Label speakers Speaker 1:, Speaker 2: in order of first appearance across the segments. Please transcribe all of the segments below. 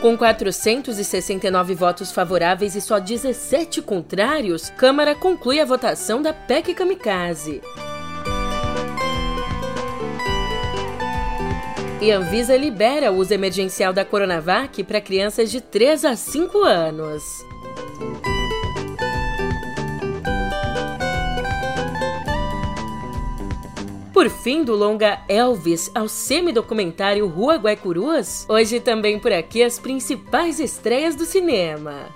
Speaker 1: Com 469 votos favoráveis e só 17 contrários, Câmara conclui a votação da PEC Kamikaze. E Anvisa libera o uso emergencial da Coronavac para crianças de 3 a 5 anos. Por fim do longa Elvis ao semi-documentário Rua Guaicurus, hoje também por aqui as principais estreias do cinema.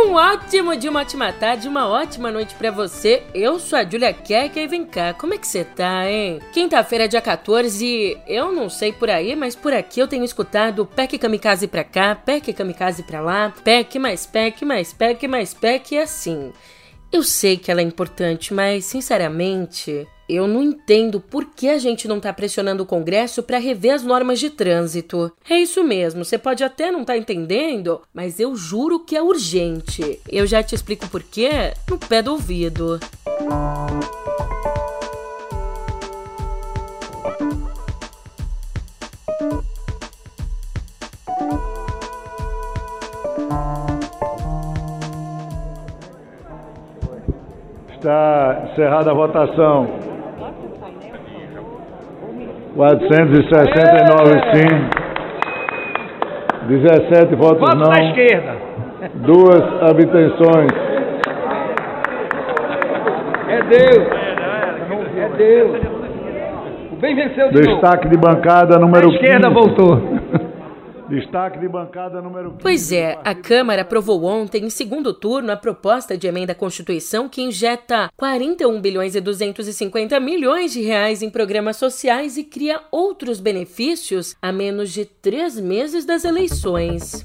Speaker 1: Um ótimo dia, uma ótima tarde, uma ótima noite para você. Eu sou a Julia Kerker e vem cá, como é que você tá, hein? Quinta-feira, dia 14, eu não sei por aí, mas por aqui eu tenho escutado PEC Kamikaze pra cá, PEC Kamikaze pra lá, PEC mais PEC mais PEC mais PEC e assim. Eu sei que ela é importante, mas sinceramente, eu não entendo por que a gente não está pressionando o Congresso para rever as normas de trânsito. É isso mesmo, você pode até não estar tá entendendo, mas eu juro que é urgente. Eu já te explico por quê no pé do ouvido.
Speaker 2: Está encerrada a votação. 469 sim. 17 votos
Speaker 3: Voto
Speaker 2: não.
Speaker 3: da esquerda.
Speaker 2: Duas abstenções.
Speaker 3: É Deus. É Deus. O bem venceu de
Speaker 2: Destaque
Speaker 3: novo.
Speaker 2: de bancada número
Speaker 3: A esquerda
Speaker 2: 15.
Speaker 3: voltou.
Speaker 2: Destaque de bancada número 15.
Speaker 1: Pois é, a Câmara aprovou ontem, em segundo turno, a proposta de emenda à Constituição que injeta 41 bilhões e 250 milhões de reais em programas sociais e cria outros benefícios a menos de três meses das eleições.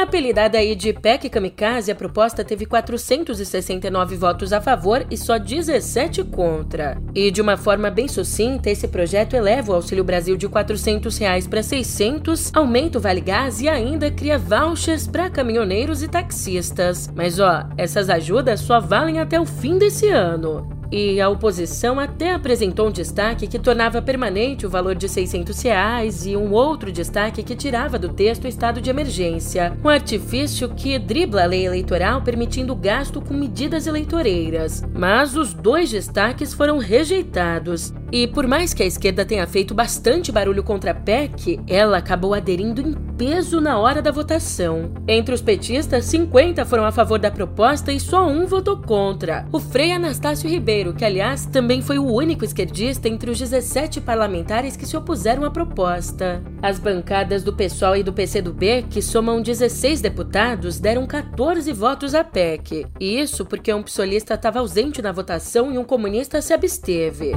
Speaker 1: Apelidada aí de PEC Kamikaze, a proposta teve 469 votos a favor e só 17 contra. E de uma forma bem sucinta, esse projeto eleva o Auxílio Brasil de 400 reais para 600, aumenta o Vale Gás e ainda cria vouchers para caminhoneiros e taxistas. Mas ó, essas ajudas só valem até o fim desse ano. E a oposição até apresentou um destaque que tornava permanente o valor de 600 reais e um outro destaque que tirava do texto o estado de emergência, um artifício que dribla a lei eleitoral permitindo gasto com medidas eleitoreiras. Mas os dois destaques foram rejeitados. E por mais que a esquerda tenha feito bastante barulho contra a PEC, ela acabou aderindo em peso na hora da votação. Entre os petistas, 50 foram a favor da proposta e só um votou contra. O Frei Anastácio Ribeiro, que aliás também foi o único esquerdista entre os 17 parlamentares que se opuseram à proposta. As bancadas do PSOL e do PCdoB, que somam 16 deputados, deram 14 votos à PEC. E isso porque um psolista estava ausente na votação e um comunista se absteve.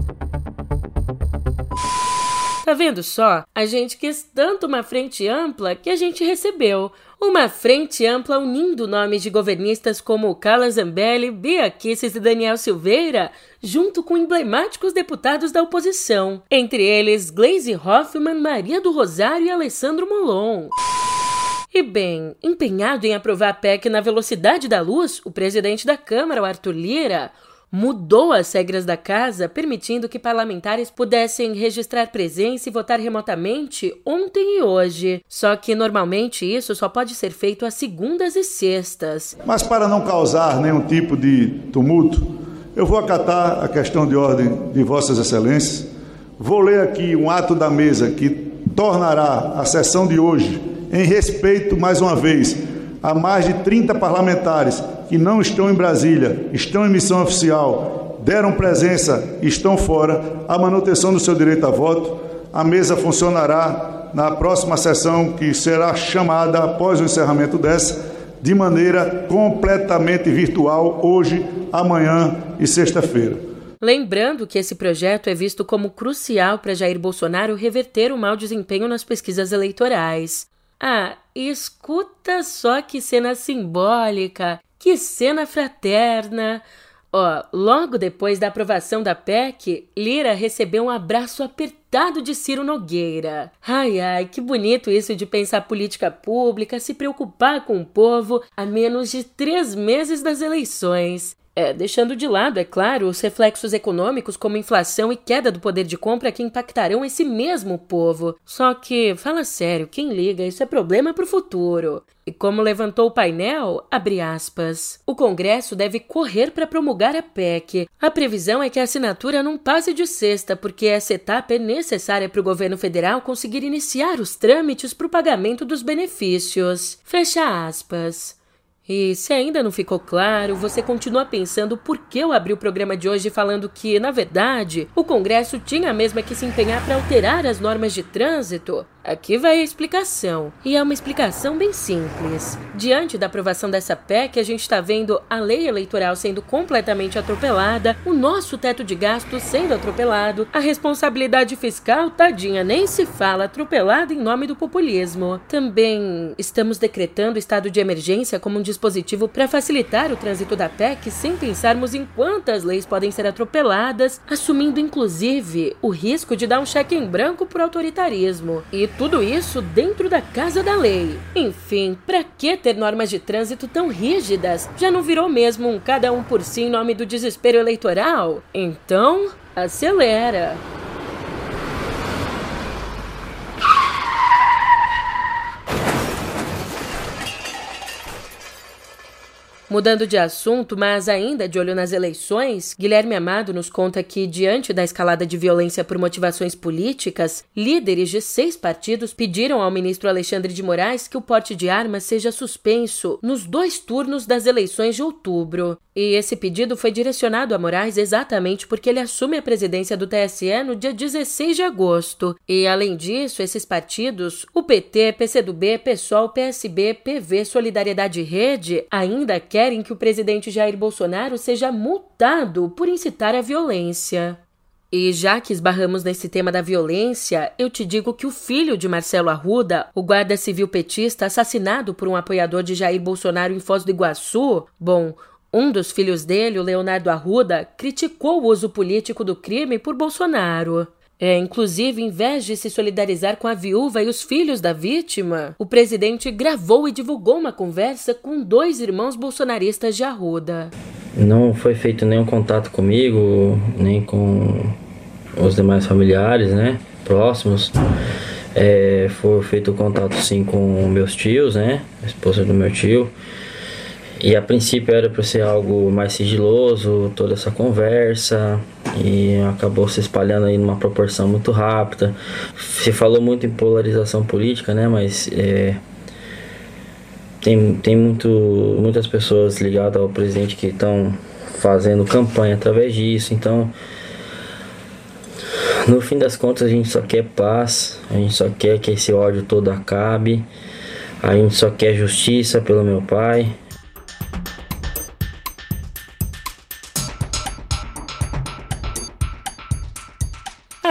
Speaker 1: Tá vendo só? A gente quis tanto uma frente ampla que a gente recebeu. Uma frente ampla unindo nomes de governistas como Carla Zambelli, Bia Kicis e Daniel Silveira, junto com emblemáticos deputados da oposição. Entre eles, Glaze Hoffmann, Maria do Rosário e Alessandro Molon. E bem, empenhado em aprovar a PEC na velocidade da luz, o presidente da Câmara, Arthur Lira, mudou as regras da casa, permitindo que parlamentares pudessem registrar presença e votar remotamente ontem e hoje. Só que normalmente isso só pode ser feito às segundas e sextas.
Speaker 2: Mas para não causar nenhum tipo de tumulto, eu vou acatar a questão de ordem de Vossas Excelências. Vou ler aqui um ato da mesa que tornará a sessão de hoje, em respeito, mais uma vez, a mais de 30 parlamentares que não estão em Brasília, estão em missão oficial, deram presença e estão fora, a manutenção do seu direito a voto. A mesa funcionará na próxima sessão, que será chamada após o encerramento dessa, de maneira completamente virtual, hoje, amanhã e sexta-feira.
Speaker 1: Lembrando que esse projeto é visto como crucial para Jair Bolsonaro reverter o mau desempenho nas pesquisas eleitorais. Ah, escuta só que cena simbólica, que cena fraterna. Ó, logo depois da aprovação da PEC, Lira recebeu um abraço apertado de Ciro Nogueira. Ai, ai, que bonito isso de pensar política pública, se preocupar com o povo a menos de três meses das eleições. É, deixando de lado, é claro, os reflexos econômicos como inflação e queda do poder de compra que impactarão esse mesmo povo. Só que, fala sério, quem liga, isso é problema para o futuro. E como levantou o painel, abre aspas, o Congresso deve correr para promulgar a PEC. A previsão é que a assinatura não passe de sexta, porque essa etapa é necessária para o governo federal conseguir iniciar os trâmites para o pagamento dos benefícios. Fecha aspas. E se ainda não ficou claro, você continua pensando por que eu abri o programa de hoje falando que, na verdade, o Congresso tinha mesmo que se empenhar para alterar as normas de trânsito? Aqui vai a explicação, e é uma explicação bem simples. Diante da aprovação dessa PEC, a gente está vendo a lei eleitoral sendo completamente atropelada, o nosso teto de gastos sendo atropelado, a responsabilidade fiscal, tadinha, nem se fala, atropelada em nome do populismo. Também estamos decretando estado de emergência como um dispositivo para facilitar o trânsito da PEC sem pensarmos em quantas leis podem ser atropeladas, assumindo inclusive o risco de dar um cheque em branco por autoritarismo. E tudo isso dentro da casa da lei. Enfim, para que ter normas de trânsito tão rígidas? Já não virou mesmo um cada um por si em nome do desespero eleitoral? Então, acelera! Mudando de assunto, mas ainda de olho nas eleições, Guilherme Amado nos conta que, diante da escalada de violência por motivações políticas, líderes de seis partidos pediram ao ministro Alexandre de Moraes que o porte de armas seja suspenso nos dois turnos das eleições de outubro. E esse pedido foi direcionado a Moraes exatamente porque ele assume a presidência do TSE no dia 16 de agosto. E, além disso, esses partidos, o PT, PCdoB, PSOL, PSB, PV, Solidariedade e Rede, ainda querem que o presidente Jair Bolsonaro seja multado por incitar a violência. E já que esbarramos nesse tema da violência, eu te digo que o filho de Marcelo Arruda, o guarda civil petista assassinado por um apoiador de Jair Bolsonaro em Foz do Iguaçu, bom, um dos filhos dele, o Leonardo Arruda, criticou o uso político do crime por Bolsonaro. É, inclusive, em vez de se solidarizar com a viúva e os filhos da vítima, o presidente gravou e divulgou uma conversa com dois irmãos bolsonaristas de Arruda.
Speaker 4: Não foi feito nenhum contato comigo, nem com os demais familiares, né, próximos. É, foi feito contato sim com meus tios, né, a esposa do meu tio. E a princípio era para ser algo mais sigiloso, toda essa conversa, e acabou se espalhando aí numa proporção muito rápida. Se falou muito em polarização política, né? Mas é, tem, tem muito, muitas pessoas ligadas ao presidente que estão fazendo campanha através disso, então no fim das contas a gente só quer paz, a gente só quer que esse ódio todo acabe, a gente só quer justiça pelo meu pai,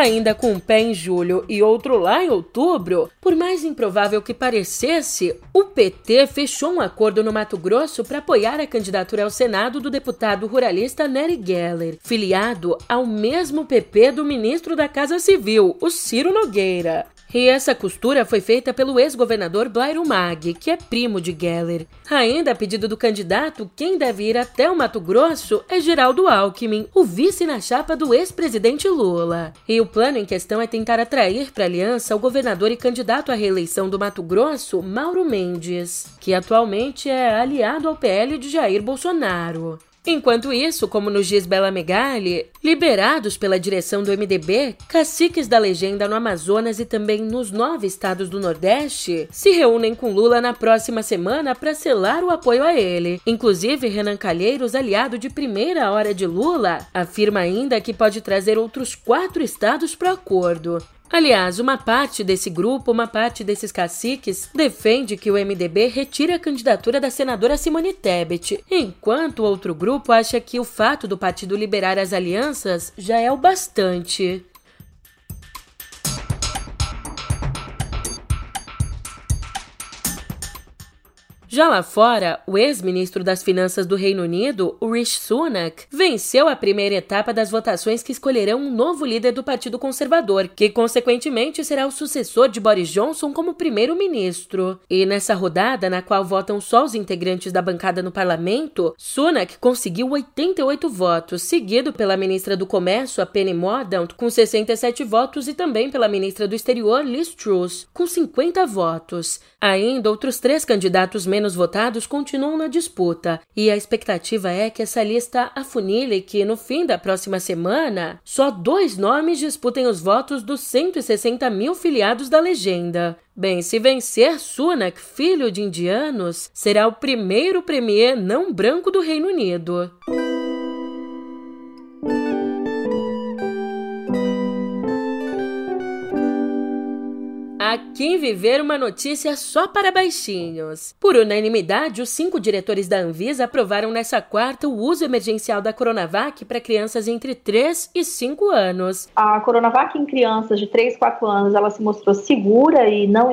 Speaker 1: ainda com um pé em julho e outro lá em outubro, por mais improvável que parecesse, o PT fechou um acordo no Mato Grosso para apoiar a candidatura ao Senado do deputado ruralista Nery Geller, filiado ao mesmo PP do ministro da Casa Civil, o Ciro Nogueira. E essa costura foi feita pelo ex-governador Blairo Mag, que é primo de Geller. Ainda a pedido do candidato, quem deve ir até o Mato Grosso é Geraldo Alckmin, o vice na chapa do ex-presidente Lula. E o plano em questão é tentar atrair para a aliança o governador e candidato à reeleição do Mato Grosso, Mauro Mendes, que atualmente é aliado ao PL de Jair Bolsonaro. Enquanto isso, como nos diz Bela Megali, liberados pela direção do MDB, caciques da legenda no Amazonas e também nos nove estados do Nordeste se reúnem com Lula na próxima semana para selar o apoio a ele. Inclusive, Renan Calheiros, aliado de primeira hora de Lula, afirma ainda que pode trazer outros quatro estados para acordo. Aliás, uma parte desse grupo, uma parte desses caciques, defende que o MDB retire a candidatura da senadora Simone Tebet, enquanto outro grupo acha que o fato do partido liberar as alianças já é o bastante. Já lá fora, o ex-ministro das Finanças do Reino Unido, Rishi Sunak, venceu a primeira etapa das votações que escolherão um novo líder do Partido Conservador, que consequentemente será o sucessor de Boris Johnson como primeiro-ministro. E nessa rodada, na qual votam só os integrantes da bancada no parlamento, Sunak conseguiu 88 votos, seguido pela ministra do Comércio, a Penny Mordaunt, com 67 votos, e também pela ministra do Exterior, Liz Truss, com 50 votos. Ainda outros três candidatos menos votados continuam na disputa, e a expectativa é que essa lista afunile que, no fim da próxima semana, só dois nomes disputem os votos dos 160 mil filiados da legenda. Bem, se vencer Sunak, filho de indianos, será o primeiro premier não branco do Reino Unido. Quem viver uma notícia só para baixinhos. Por unanimidade, os cinco diretores da Anvisa aprovaram nessa quarta o uso emergencial da Coronavac para crianças entre 3 e 5 anos.
Speaker 5: A Coronavac em crianças de 3 e 4 anos, ela se mostrou segura e não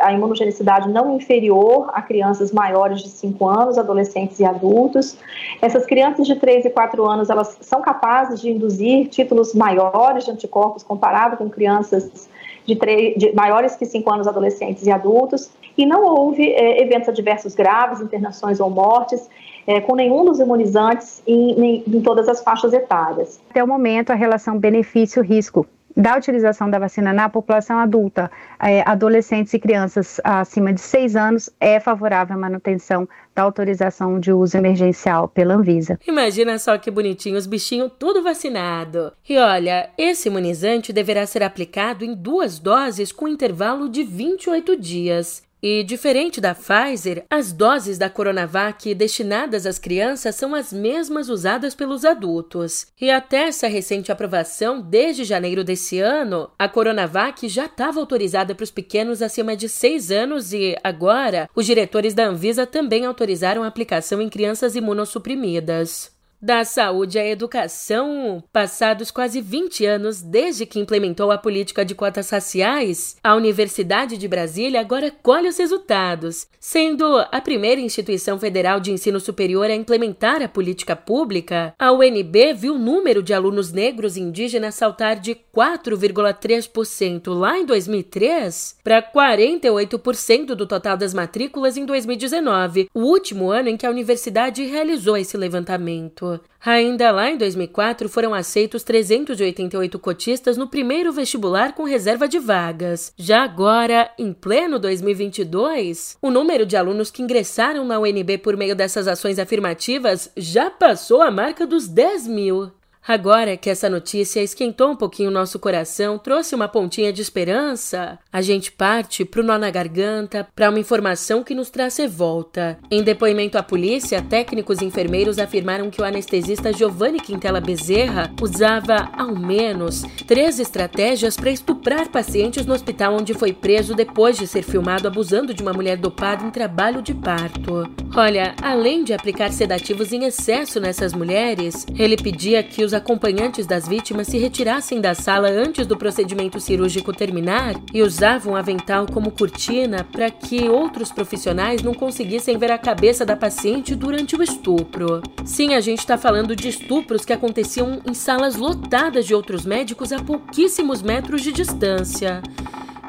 Speaker 5: a imunogenicidade não inferior a crianças maiores de 5 anos, adolescentes e adultos. Essas crianças de 3 e 4 anos, elas são capazes de induzir títulos maiores de anticorpos comparado com crianças de, de maiores que 5 anos, adolescentes e adultos, e não houve é, eventos adversos graves, internações ou mortes, é, com nenhum dos imunizantes em, em, em todas as faixas etárias.
Speaker 6: Até o momento, a relação benefício-risco da utilização da vacina na população adulta, é, adolescentes e crianças acima de 6 anos, é favorável à manutenção da autorização de uso emergencial pela Anvisa.
Speaker 1: Imagina só que bonitinho, os bichinhos tudo vacinado. E olha, esse imunizante deverá ser aplicado em duas doses com intervalo de 28 dias. E diferente da Pfizer, as doses da Coronavac destinadas às crianças são as mesmas usadas pelos adultos. E até essa recente aprovação, desde janeiro desse ano, a Coronavac já estava autorizada para os pequenos acima de 6 anos e, agora, os diretores da Anvisa também autorizaram a aplicação em crianças imunossuprimidas. Da saúde à educação, passados quase 20 anos desde que implementou a política de cotas raciais, a Universidade de Brasília agora colhe os resultados, sendo a primeira instituição federal de ensino superior a implementar a política pública. A UNB viu o número de alunos negros indígenas saltar de 4,3% lá em 2003 para 48% do total das matrículas em 2019, o último ano em que a universidade realizou esse levantamento. Ainda lá em 2004, foram aceitos 388 cotistas no primeiro vestibular com reserva de vagas. Já agora, em pleno 2022, o número de alunos que ingressaram na UNB por meio dessas ações afirmativas já passou a marca dos 10 mil. Agora que essa notícia esquentou um pouquinho o nosso coração, trouxe uma pontinha de esperança, a gente parte pro nó na garganta para uma informação que nos traz revolta. Em depoimento à polícia, técnicos e enfermeiros afirmaram que o anestesista Giovanni Quintela Bezerra usava, ao menos, três estratégias para estuprar pacientes no hospital onde foi preso depois de ser filmado abusando de uma mulher dopada em trabalho de parto. Olha, além de aplicar sedativos em excesso nessas mulheres, ele pedia que os os acompanhantes das vítimas se retirassem da sala antes do procedimento cirúrgico terminar e usavam um avental como cortina para que outros profissionais não conseguissem ver a cabeça da paciente durante o estupro. Sim, a gente está falando de estupros que aconteciam em salas lotadas de outros médicos a pouquíssimos metros de distância.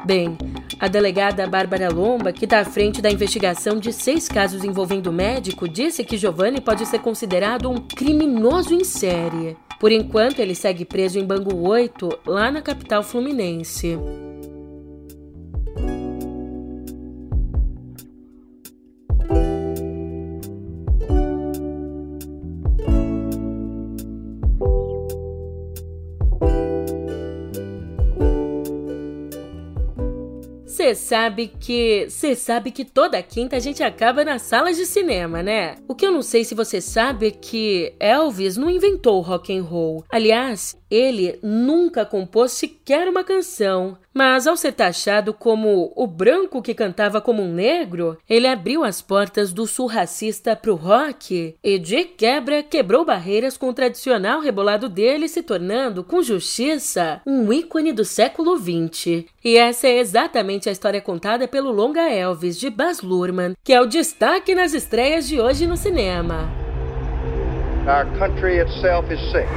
Speaker 1: Bem, a delegada Bárbara Lomba, que está à frente da investigação de seis casos envolvendo o médico, disse que Giovanni pode ser considerado um criminoso em série. Por enquanto, ele segue preso em Bangu 8, lá na capital fluminense. Você sabe que. Você sabe que toda quinta a gente acaba nas salas de cinema, né? O que eu não sei se você sabe é que Elvis não inventou o rock and roll. Aliás, ele nunca compôs sequer uma canção, Mas ao ser taxado como o branco que cantava como um negro, ele abriu as portas do sul racista para o rock e, de quebra, quebrou barreiras com o tradicional rebolado dele, se tornando, com justiça, um ícone do século XX. E essa é exatamente a história contada pelo longa Elvis, de Baz Luhrmann, que é o destaque nas estreias de hoje no cinema.
Speaker 7: Our country itself is sick.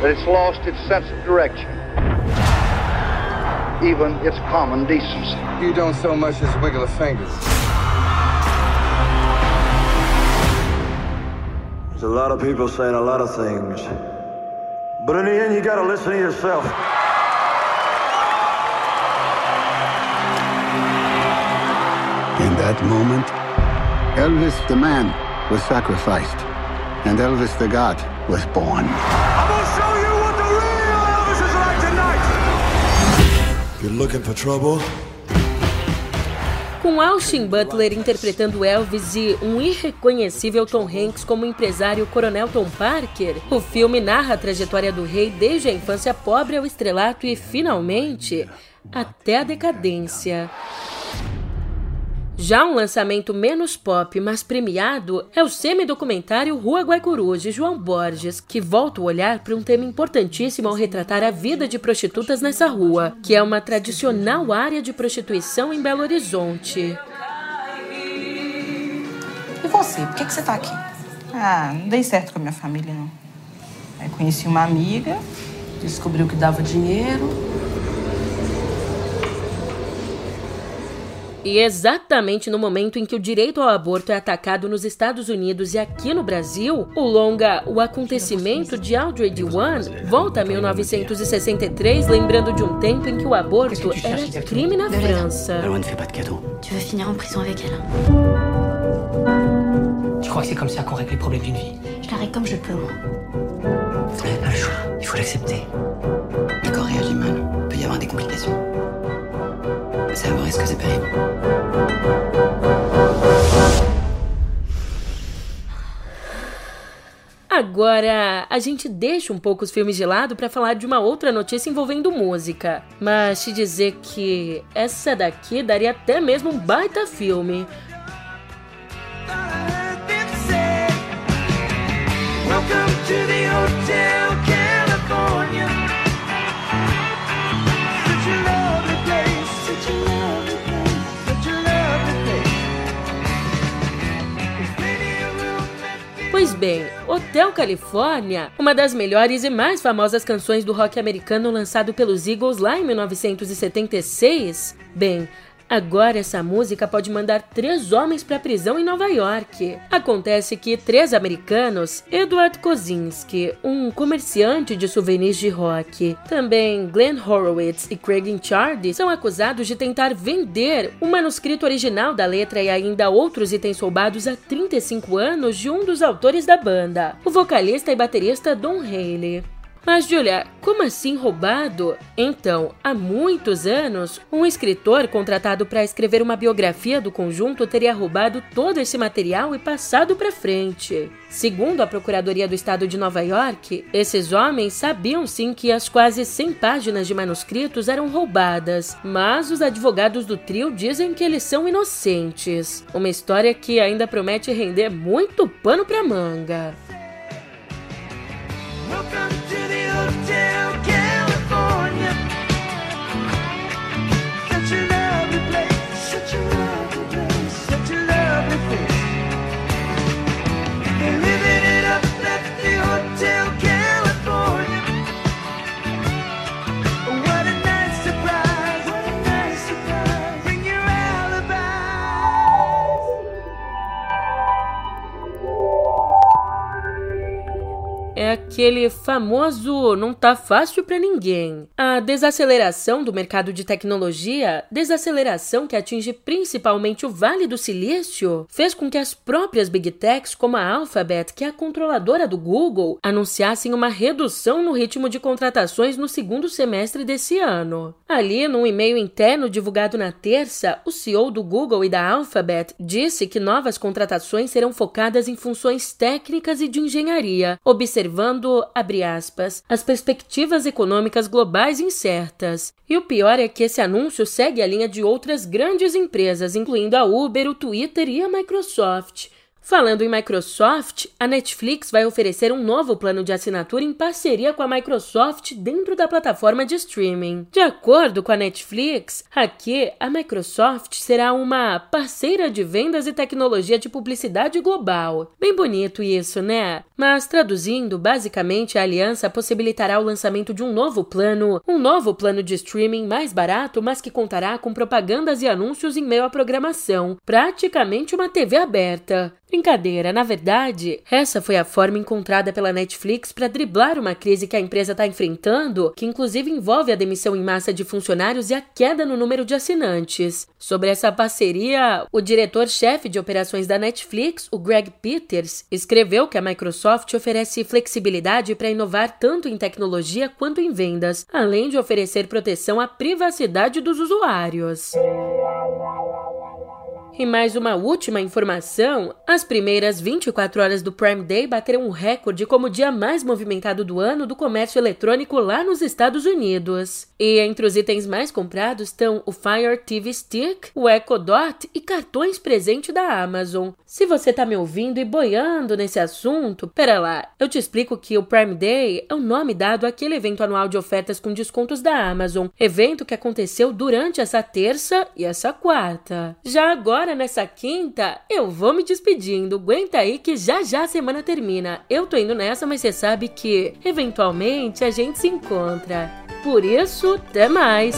Speaker 7: That it's lost its sense of direction. Even its common decency.
Speaker 8: You don't so much as wiggle a finger.
Speaker 9: There's a lot of people saying a lot of things. But in the end, you gotta listen to yourself.
Speaker 10: In that moment, Elvis the man was sacrificed, and Elvis the God was born.
Speaker 1: Com Austin Butler interpretando Elvis e um irreconhecível Tom Hanks como empresário Coronel Tom Parker, o filme narra a trajetória do rei desde a infância pobre ao estrelato e, finalmente, até a decadência. Já um lançamento menos pop, mas premiado, é o semi-documentário Rua Guaicuru, de João Borges, que volta o olhar para um tema importantíssimo ao retratar a vida de prostitutas nessa rua, que é uma tradicional área de prostituição em Belo Horizonte.
Speaker 11: E você? Por que, que você tá aqui?
Speaker 12: Ah, não dei certo com a minha família, não. Aí conheci uma amiga.
Speaker 11: Descobriu que dava dinheiro.
Speaker 1: E exatamente no momento em que o direito ao aborto é atacado nos Estados Unidos e aqui no Brasil, o longa O Acontecimento de Audrey One volta a 1963, lembrando de um tempo em que o aborto era crime na França.
Speaker 13: Tu veux finir en prison avec elle
Speaker 14: Tu crois que c'est comme ça qu'on règle les problèmes d'une vie
Speaker 13: Je la règle comme je peux, moi.
Speaker 14: Pas le choix, il faut l'accepter.
Speaker 15: Le corps réagit mal, il peut y avoir des complications. C'est pénible.
Speaker 1: Agora, a gente deixa um pouco os filmes de lado para falar de uma outra notícia envolvendo música. Mas te dizer que essa daqui daria até mesmo um baita filme. Welcome to the Hotel Pois bem, Hotel Califórnia, uma das melhores e mais famosas canções do rock americano lançado pelos Eagles lá em 1976, bem, Agora essa música pode mandar três homens para a prisão em Nova York. Acontece que três americanos, Edward Kozinski, um comerciante de souvenirs de rock, também Glenn Horowitz e Craig Chardy, são acusados de tentar vender o manuscrito original da letra e ainda outros itens roubados há 35 anos de um dos autores da banda, o vocalista e baterista Don Haley. Mas, Julia, como assim roubado? Então, há muitos anos, um escritor contratado para escrever uma biografia do conjunto teria roubado todo esse material e passado para frente. Segundo a Procuradoria do Estado de Nova York, esses homens sabiam sim que as quase 100 páginas de manuscritos eram roubadas, mas os advogados do trio dizem que eles são inocentes. Uma história que ainda promete render muito pano para manga. É aquele famoso não tá fácil para ninguém. A desaceleração do mercado de tecnologia, desaceleração que atinge principalmente o Vale do Silício, fez com que as próprias Big Techs, como a Alphabet, que é a controladora do Google, anunciassem uma redução no ritmo de contratações no segundo semestre desse ano. Ali, num e-mail interno divulgado na terça, o CEO do Google e da Alphabet disse que novas contratações serão focadas em funções técnicas e de engenharia, observando deixando, abre aspas, as perspectivas econômicas globais incertas. E o pior é que esse anúncio segue a linha de outras grandes empresas, incluindo a Uber, o Twitter e a Microsoft. Falando em Microsoft, a Netflix vai oferecer um novo plano de assinatura em parceria com a Microsoft dentro da plataforma de streaming. De acordo com a Netflix, aqui a Microsoft será uma parceira de vendas e tecnologia de publicidade global. Bem bonito isso, né? Mas traduzindo, basicamente a aliança possibilitará o lançamento de um novo plano, um novo plano de streaming mais barato, mas que contará com propagandas e anúncios em meio à programação, praticamente uma TV aberta. Brincadeira, na verdade, essa foi a forma encontrada pela Netflix para driblar uma crise que a empresa está enfrentando, que inclusive envolve a demissão em massa de funcionários e a queda no número de assinantes. Sobre essa parceria, o diretor-chefe de operações da Netflix, o Greg Peters, escreveu que a Microsoft oferece flexibilidade para inovar tanto em tecnologia quanto em vendas, além de oferecer proteção à privacidade dos usuários. E mais uma última informação: as primeiras 24 horas do Prime Day bateram um recorde como o dia mais movimentado do ano do comércio eletrônico lá nos Estados Unidos. E entre os itens mais comprados estão o Fire TV Stick, o Echo Dot e cartões presente da Amazon. Se você tá me ouvindo e boiando nesse assunto, pera lá, eu te explico que o Prime Day é o nome dado àquele evento anual de ofertas com descontos da Amazon, evento que aconteceu durante essa terça e essa quarta. Já agora agora nessa quinta, eu vou me despedindo. Aguenta aí que já já a semana termina. Eu tô indo nessa, mas você sabe que eventualmente a gente se encontra. Por isso, até mais!